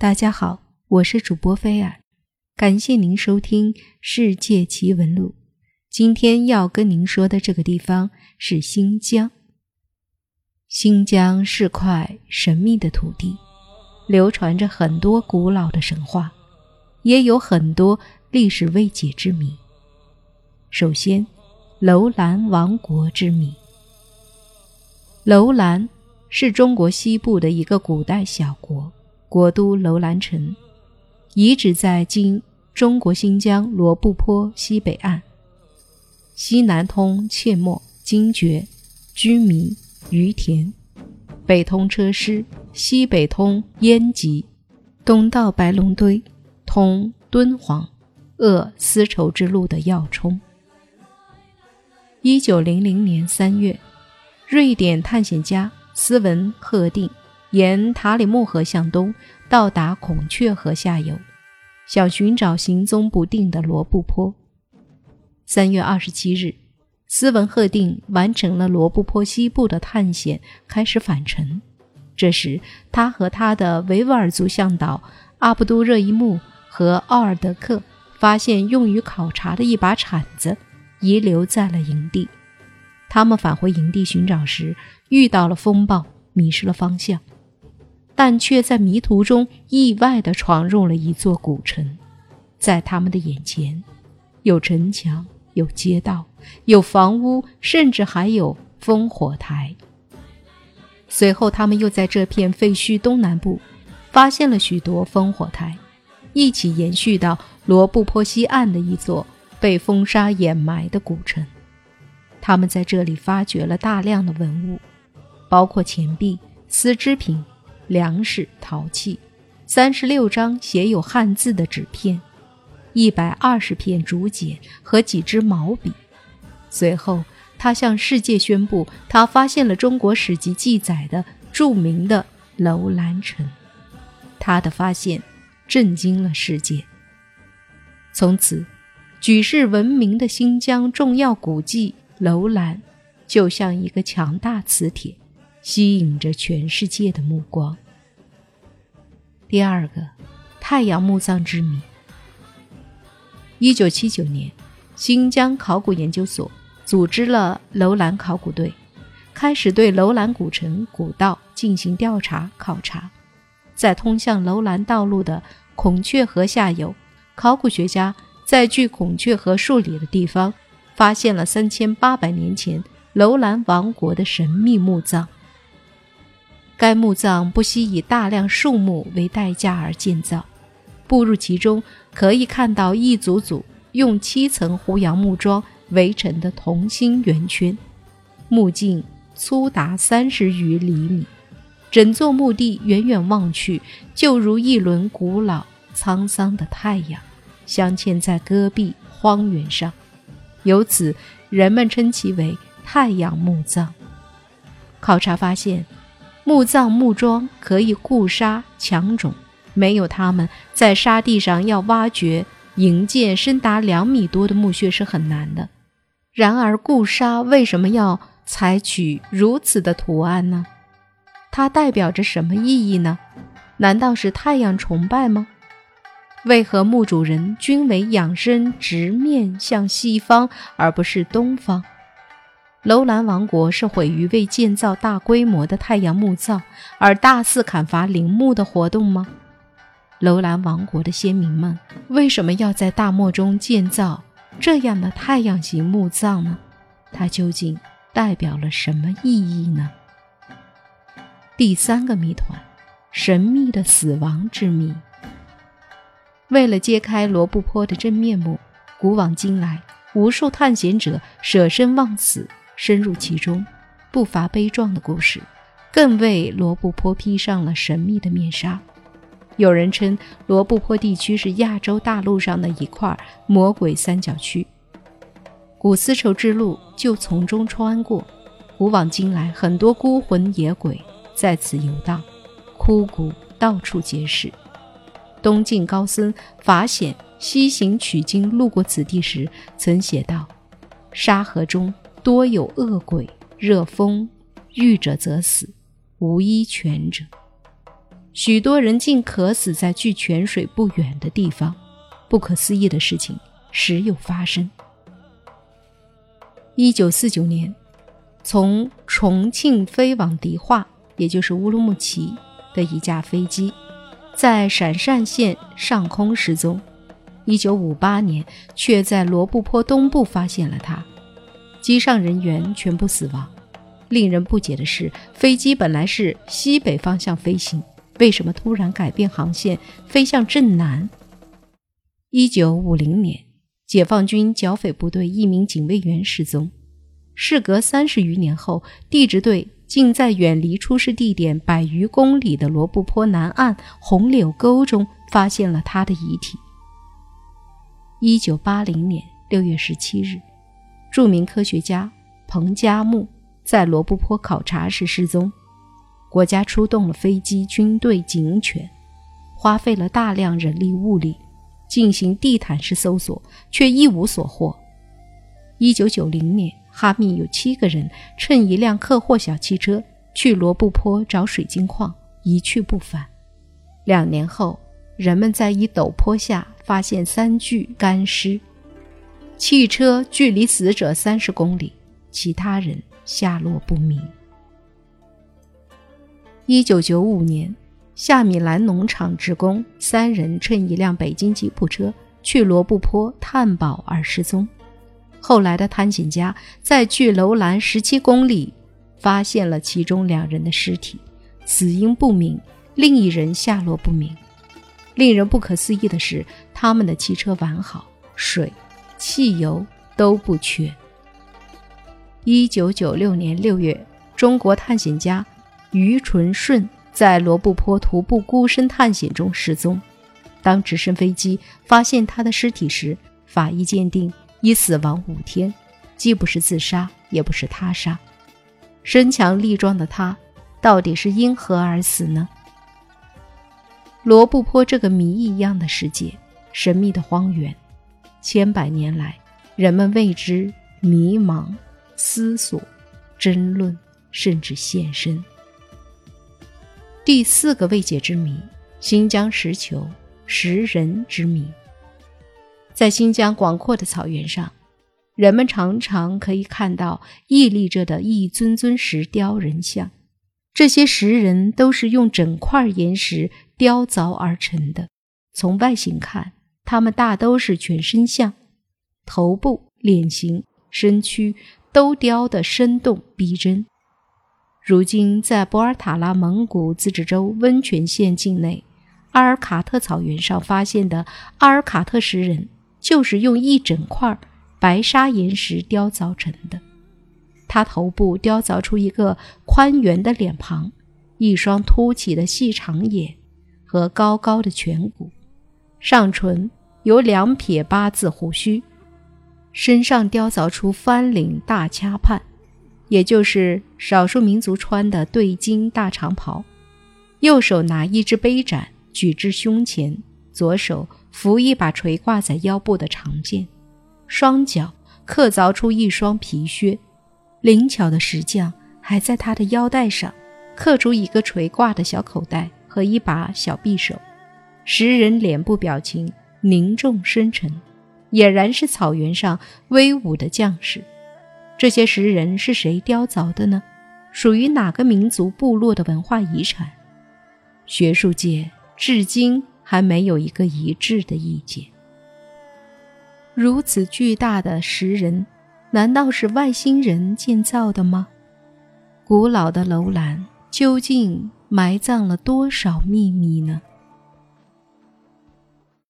大家好，我是主播菲尔，感谢您收听《世界奇闻录》。今天要跟您说的这个地方是新疆。新疆是块神秘的土地，流传着很多古老的神话，也有很多历史未解之谜。首先，楼兰王国之谜。楼兰是中国西部的一个古代小国。国都楼兰城，遗址在今中国新疆罗布泊西北岸，西南通切莫、精绝、居民、于田，北通车师，西北通延吉，东到白龙堆，通敦煌、鄂丝绸之路的要冲。一九零零年三月，瑞典探险家斯文赫定。沿塔里木河向东，到达孔雀河下游，想寻找行踪不定的罗布泊。三月二十七日，斯文赫定完成了罗布泊西部的探险，开始返程。这时，他和他的维吾尔族向导阿卜杜热伊木和奥尔德克发现用于考察的一把铲子遗留在了营地。他们返回营地寻找时，遇到了风暴，迷失了方向。但却在迷途中意外地闯入了一座古城，在他们的眼前，有城墙，有街道，有房屋，甚至还有烽火台。随后，他们又在这片废墟东南部发现了许多烽火台，一起延续到罗布泊西岸的一座被风沙掩埋的古城。他们在这里发掘了大量的文物，包括钱币、丝织品。粮食、陶器，三十六张写有汉字的纸片，一百二十片竹简和几支毛笔。随后，他向世界宣布，他发现了中国史籍记载的著名的楼兰城。他的发现震惊了世界。从此，举世闻名的新疆重要古迹楼兰，就像一个强大磁铁。吸引着全世界的目光。第二个，太阳墓葬之谜。一九七九年，新疆考古研究所组织了楼兰考古队，开始对楼兰古城古道进行调查考察。在通向楼兰道路的孔雀河下游，考古学家在距孔雀河数里的地方，发现了三千八百年前楼兰王国的神秘墓葬。该墓葬不惜以大量树木为代价而建造，步入其中可以看到一组组用七层胡杨木桩围成的同心圆圈，墓径粗达三十余厘米，整座墓地远远望去就如一轮古老沧桑的太阳，镶嵌在戈壁荒原上，由此人们称其为太阳墓葬。考察发现。墓葬木桩可以固沙强种，没有它们，在沙地上要挖掘营建深达两米多的墓穴是很难的。然而，固沙为什么要采取如此的图案呢？它代表着什么意义呢？难道是太阳崇拜吗？为何墓主人均为仰身直面向西方，而不是东方？楼兰王国是毁于为建造大规模的太阳墓葬而大肆砍伐陵墓的活动吗？楼兰王国的先民们为什么要在大漠中建造这样的太阳形墓葬呢？它究竟代表了什么意义呢？第三个谜团：神秘的死亡之谜。为了揭开罗布泊的真面目，古往今来，无数探险者舍生忘死。深入其中，不乏悲壮的故事，更为罗布泊披上了神秘的面纱。有人称罗布泊地区是亚洲大陆上的一块魔鬼三角区，古丝绸之路就从中穿过。古往今来，很多孤魂野鬼在此游荡，枯骨到处皆是。东晋高僧法显西行取经路过此地时，曾写道：“沙河中。”多有恶鬼，热风遇者则死，无一全者。许多人竟渴死在距泉水不远的地方。不可思议的事情时有发生。一九四九年，从重庆飞往迪化，也就是乌鲁木齐的一架飞机，在陕善县上空失踪。一九五八年，却在罗布泊东部发现了它，机上人员全部死亡。令人不解的是，飞机本来是西北方向飞行，为什么突然改变航线，飞向正南？一九五零年，解放军剿匪部队一名警卫员失踪。事隔三十余年后，地质队竟在远离出事地点百余公里的罗布泊南岸红柳沟中发现了他的遗体。一九八零年六月十七日，著名科学家彭加木。在罗布泊考察时失踪，国家出动了飞机、军队、警犬，花费了大量人力物力进行地毯式搜索，却一无所获。一九九零年，哈密有七个人乘一辆客货小汽车去罗布泊找水晶矿，一去不返。两年后，人们在一陡坡下发现三具干尸，汽车距离死者三十公里，其他人。下落不明。一九九五年，夏米兰农场职工三人乘一辆北京吉普车去罗布泊探宝而失踪。后来的探险家在距楼兰十七公里发现了其中两人的尸体，死因不明，另一人下落不明。令人不可思议的是，他们的汽车完好，水、汽油都不缺。一九九六年六月，中国探险家于纯顺在罗布泊徒步孤身探险中失踪。当直升飞机发现他的尸体时，法医鉴定已死亡五天，既不是自杀，也不是他杀。身强力壮的他，到底是因何而死呢？罗布泊这个谜一样的世界，神秘的荒原，千百年来，人们为之迷茫。思索、争论，甚至献身。第四个未解之谜：新疆石球石人之谜。在新疆广阔的草原上，人们常常可以看到屹立着的一尊尊石雕人像。这些石人都是用整块岩石雕凿而成的。从外形看，他们大都是全身像，头部、脸型、身躯。都雕得生动逼真。如今，在博尔塔拉蒙古自治州温泉县境内阿尔卡特草原上发现的阿尔卡特石人，就是用一整块白砂岩石雕凿成的。他头部雕凿出一个宽圆的脸庞，一双凸起的细长眼和高高的颧骨，上唇有两撇八字胡须。身上雕凿出翻领大掐畔，也就是少数民族穿的对襟大长袍。右手拿一只杯盏，举至胸前；左手扶一把垂挂在腰部的长剑。双脚刻凿出一双皮靴。灵巧的石匠还在他的腰带上刻出一个垂挂的小口袋和一把小匕首。石人脸部表情凝重深沉。俨然是草原上威武的将士。这些石人是谁雕凿的呢？属于哪个民族部落的文化遗产？学术界至今还没有一个一致的意见。如此巨大的石人，难道是外星人建造的吗？古老的楼兰究竟埋葬了多少秘密呢？